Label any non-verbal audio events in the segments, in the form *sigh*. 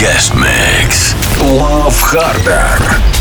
guest mix. Love Harder.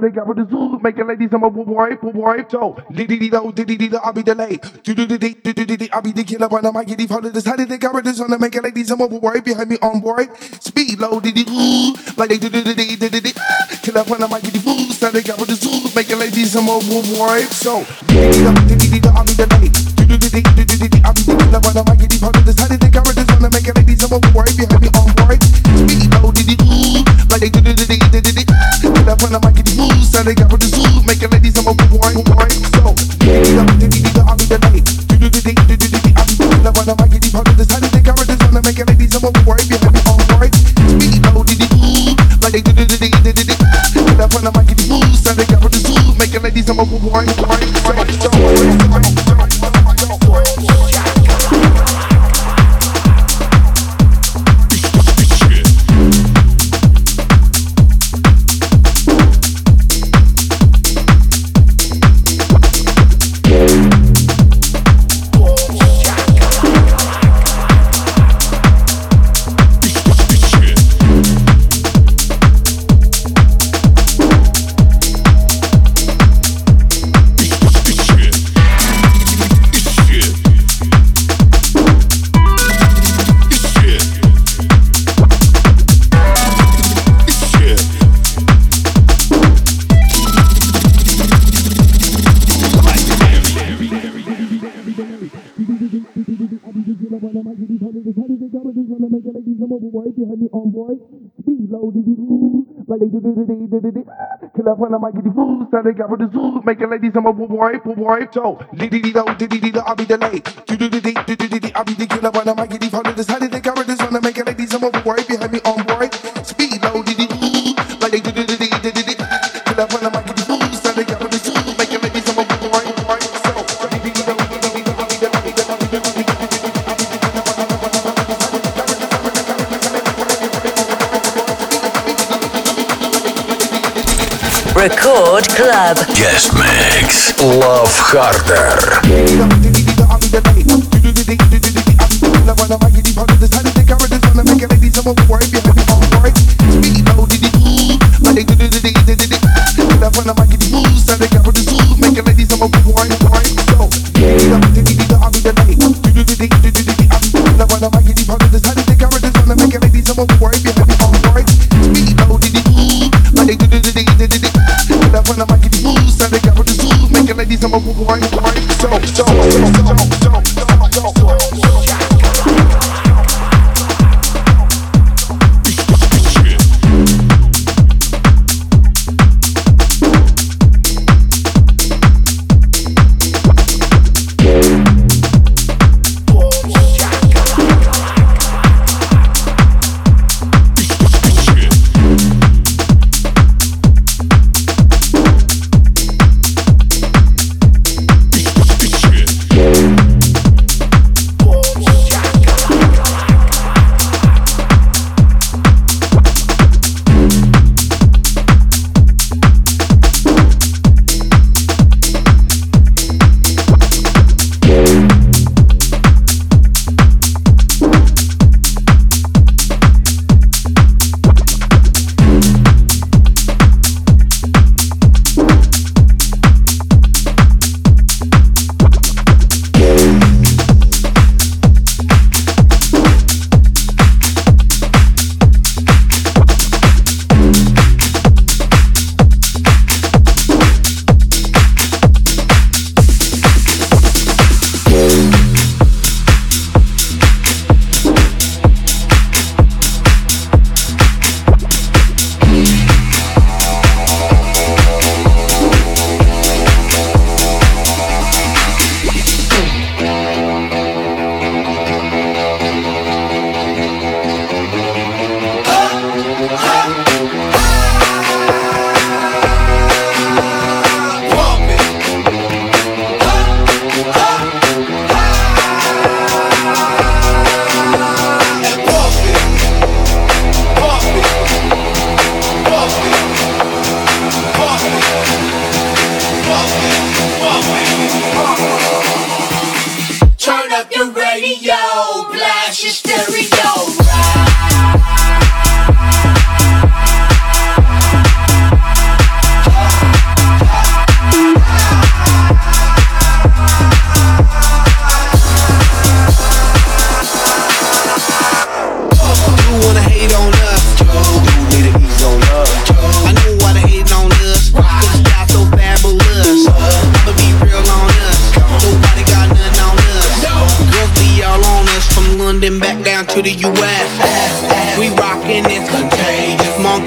They got with the zoo, making ladies I'm a wipe, wipe, so diddy dee do, diddy dee I'll be delayed. Do do do dee, do do dee, I'll be the killer when I might get these holidays. How did they got with this on the making ladies I'm a wipe behind me on board? Speed low, diddy ooh, like they do do do dee, do do dee. Killer when I might get these fools, how they got with the zoo, making ladies I'm a wipe, so diddy dee do, I'll be delayed. Do do do dee, do do dee, I'll be the killer when I might get these holidays. How did they got with this on the making ladies I'm a wipe behind me on board? When I might get these fools, how they got with the zoo, making ladies I'm a wipe, wipe, have me on boy, Speed low, did you? Like they did it, did it, did it. Kill up when I might get the food. Stand they got with the zoo. Make a lady some boy, boy, boy. So, did it, low, did it, I'll be the late. Do do do do do do do. I'll be the killer when I might get the food. Decided they got with this one. Make a lady some boy behind me on boy, Speed low, did it, like they did it, did it, did it. Kill up when I might Record Club. Guest Mix. Love Harder.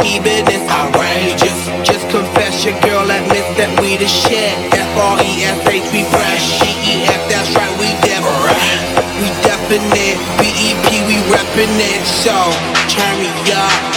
Monkey business outrageous. Just confess your girl admits that we the shit. F-R-E-S-H we fresh. G-E-F that's right we different. We definite. B-E-P we reppin' it. So turn me up.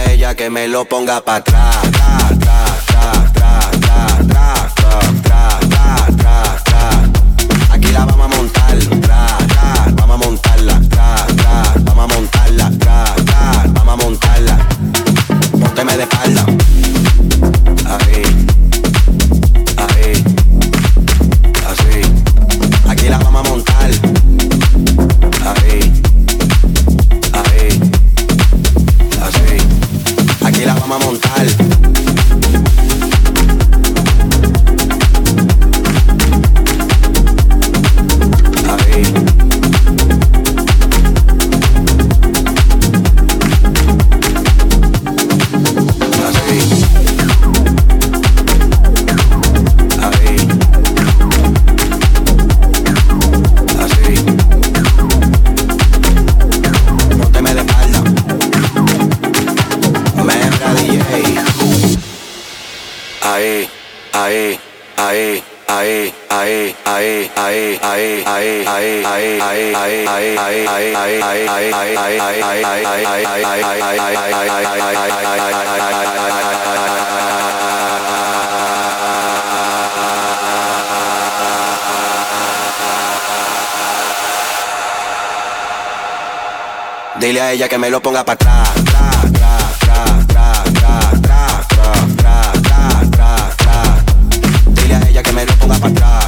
que me lo ponga para atrás. Aquí la vamos Dile a ella que me lo ponga para atrás. Dile a ella que me lo ponga para atrás.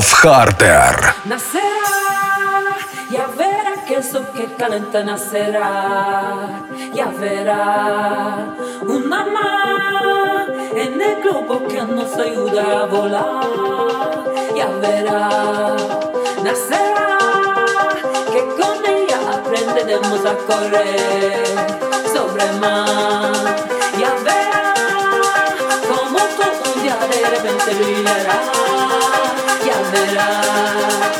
Harder. Nacerá, ya verá que eso que calienta nacerá. Ya verá una más en el globo que nos ayuda a volar. Ya verá, nacerá, que con ella aprenderemos a correr sobre el mar. Ya verá, como todo un día de repente brillará. Ya verá.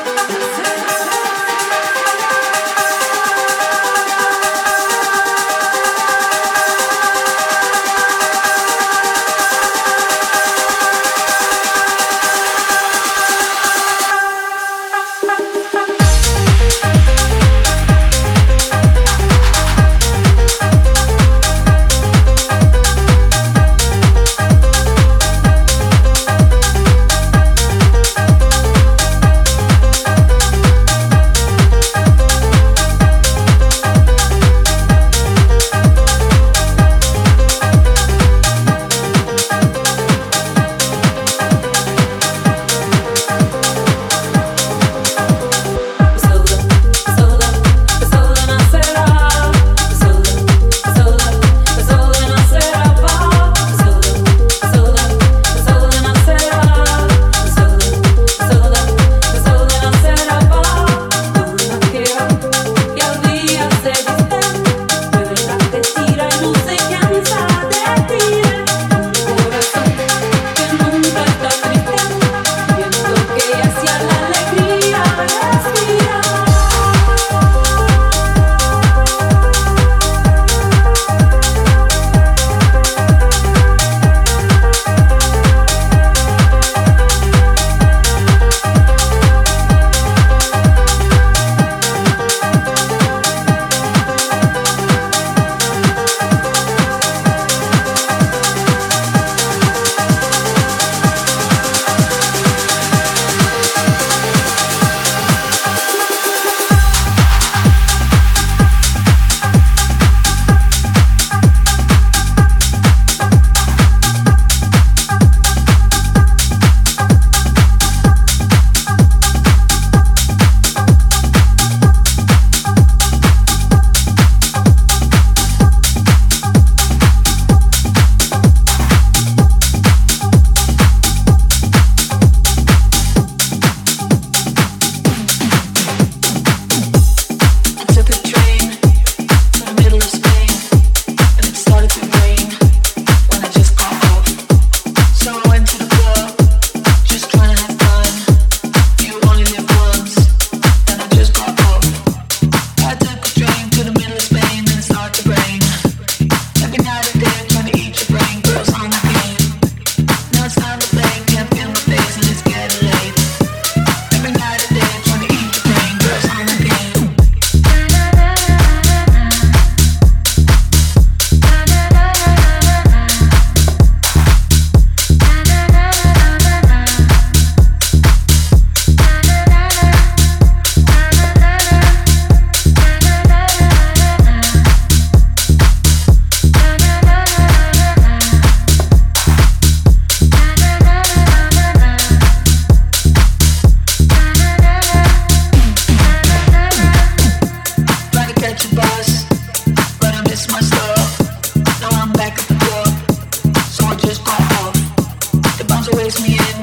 The bouncer weighs me in.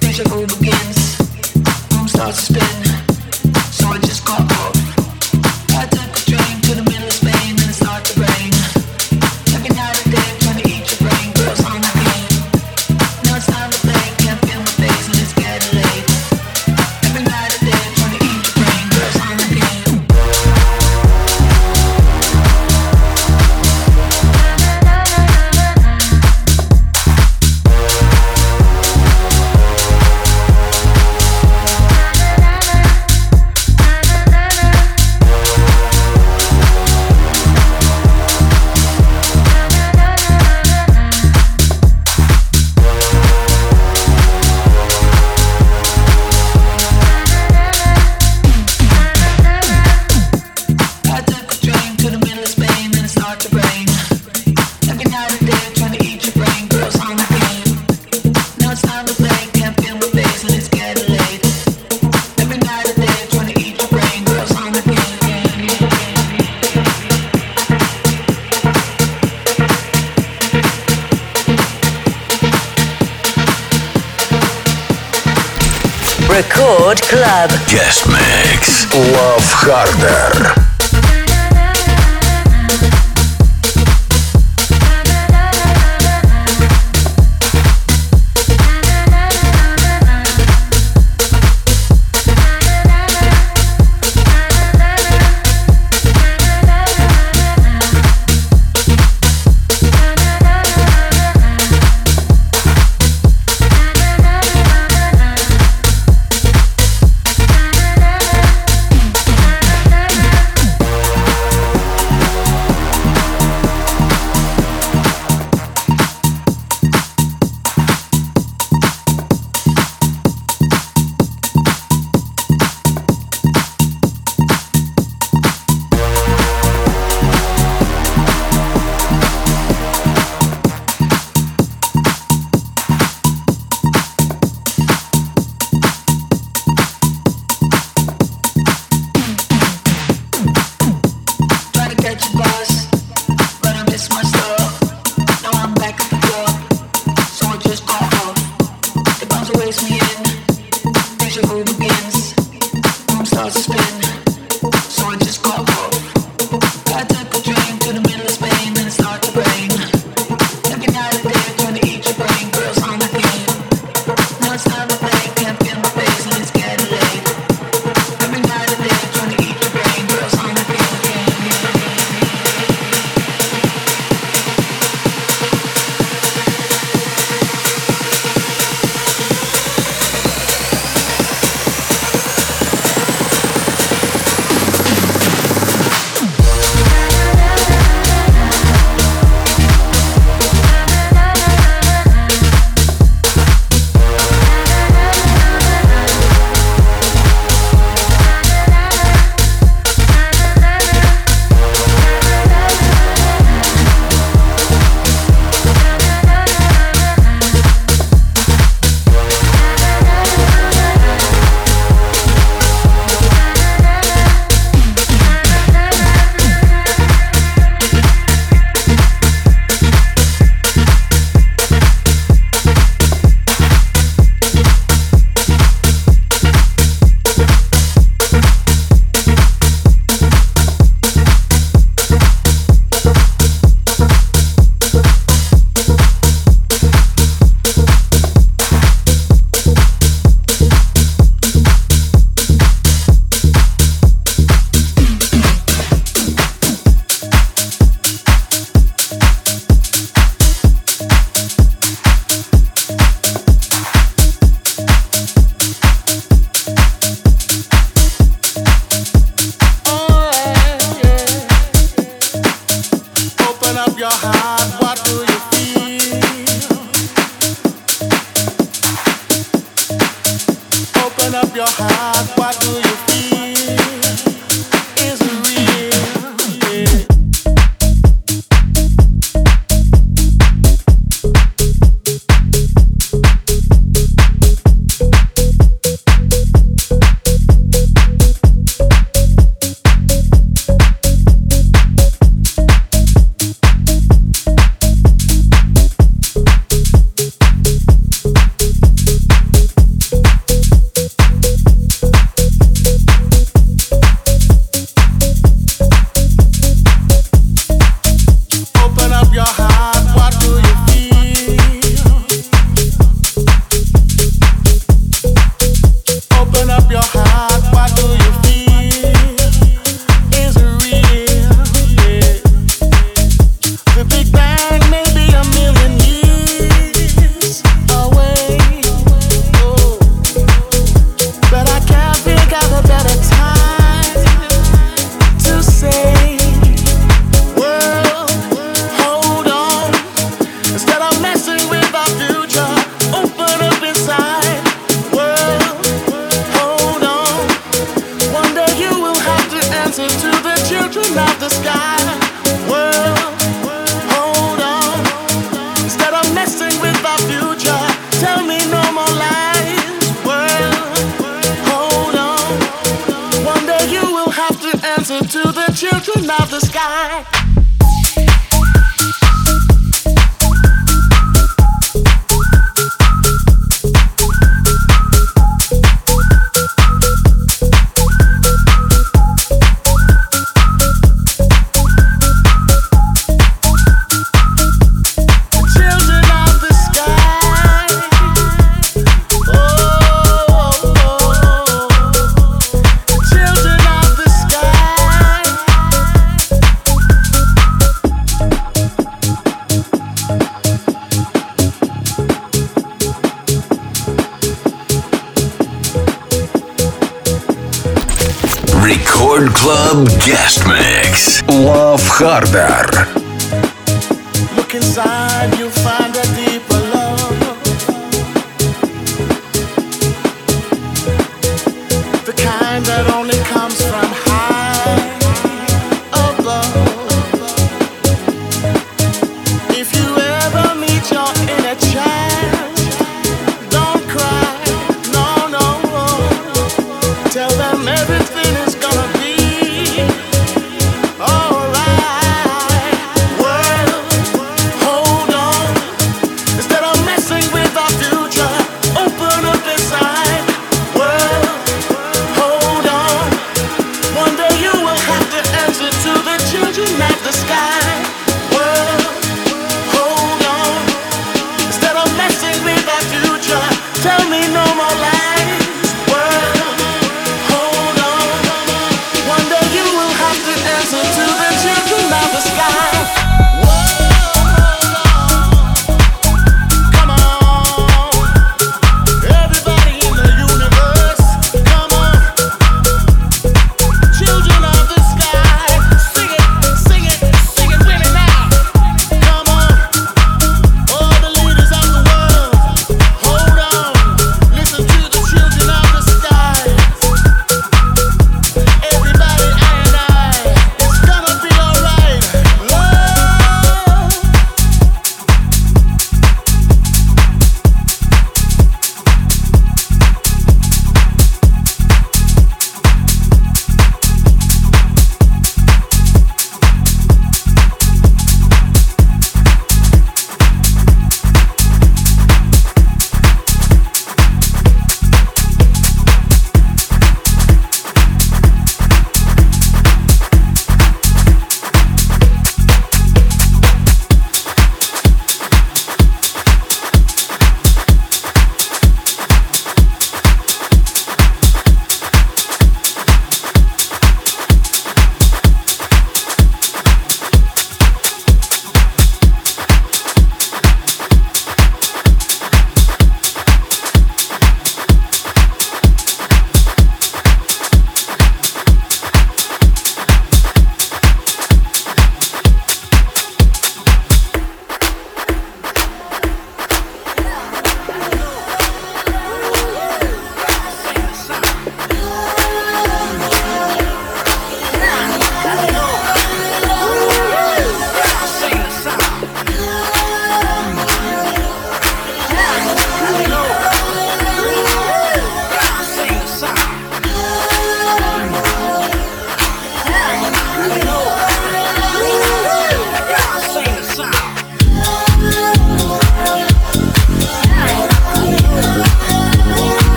Deja vu begins. Room starts to spin. Love inside, you'll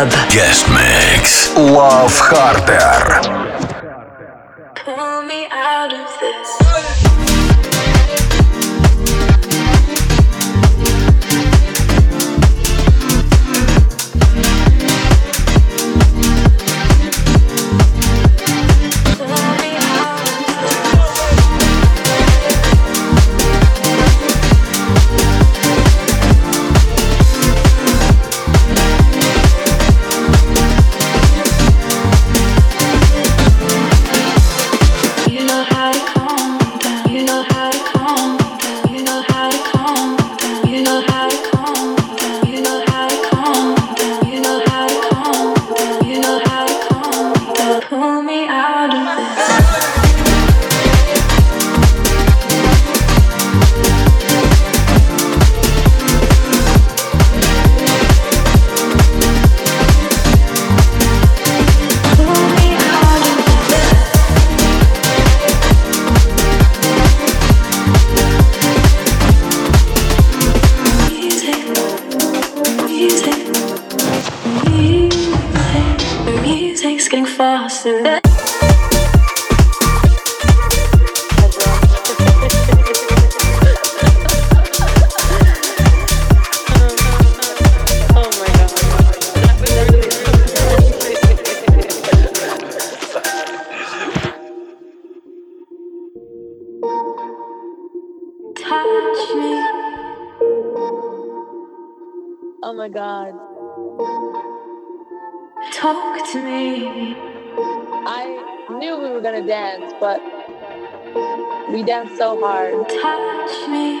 Club. Guest mix. Love Harder. Pull me out of this. to dance, but we danced so hard. Touch me. *laughs*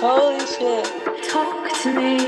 Holy shit. Talk to me.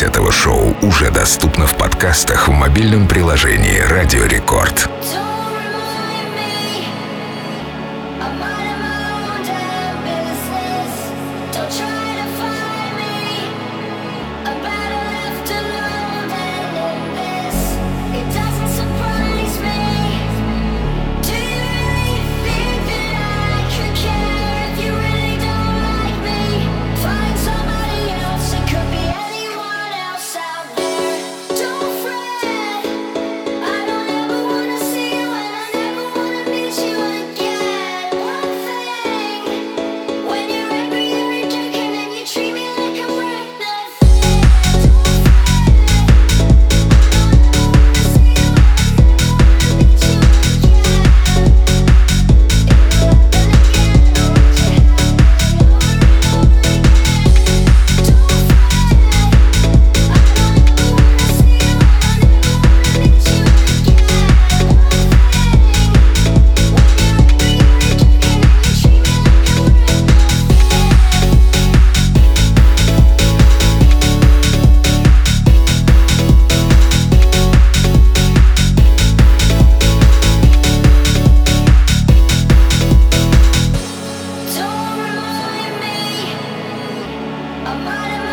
запись этого шоу уже доступна в подкастах в мобильном приложении «Радио Рекорд». I'm out of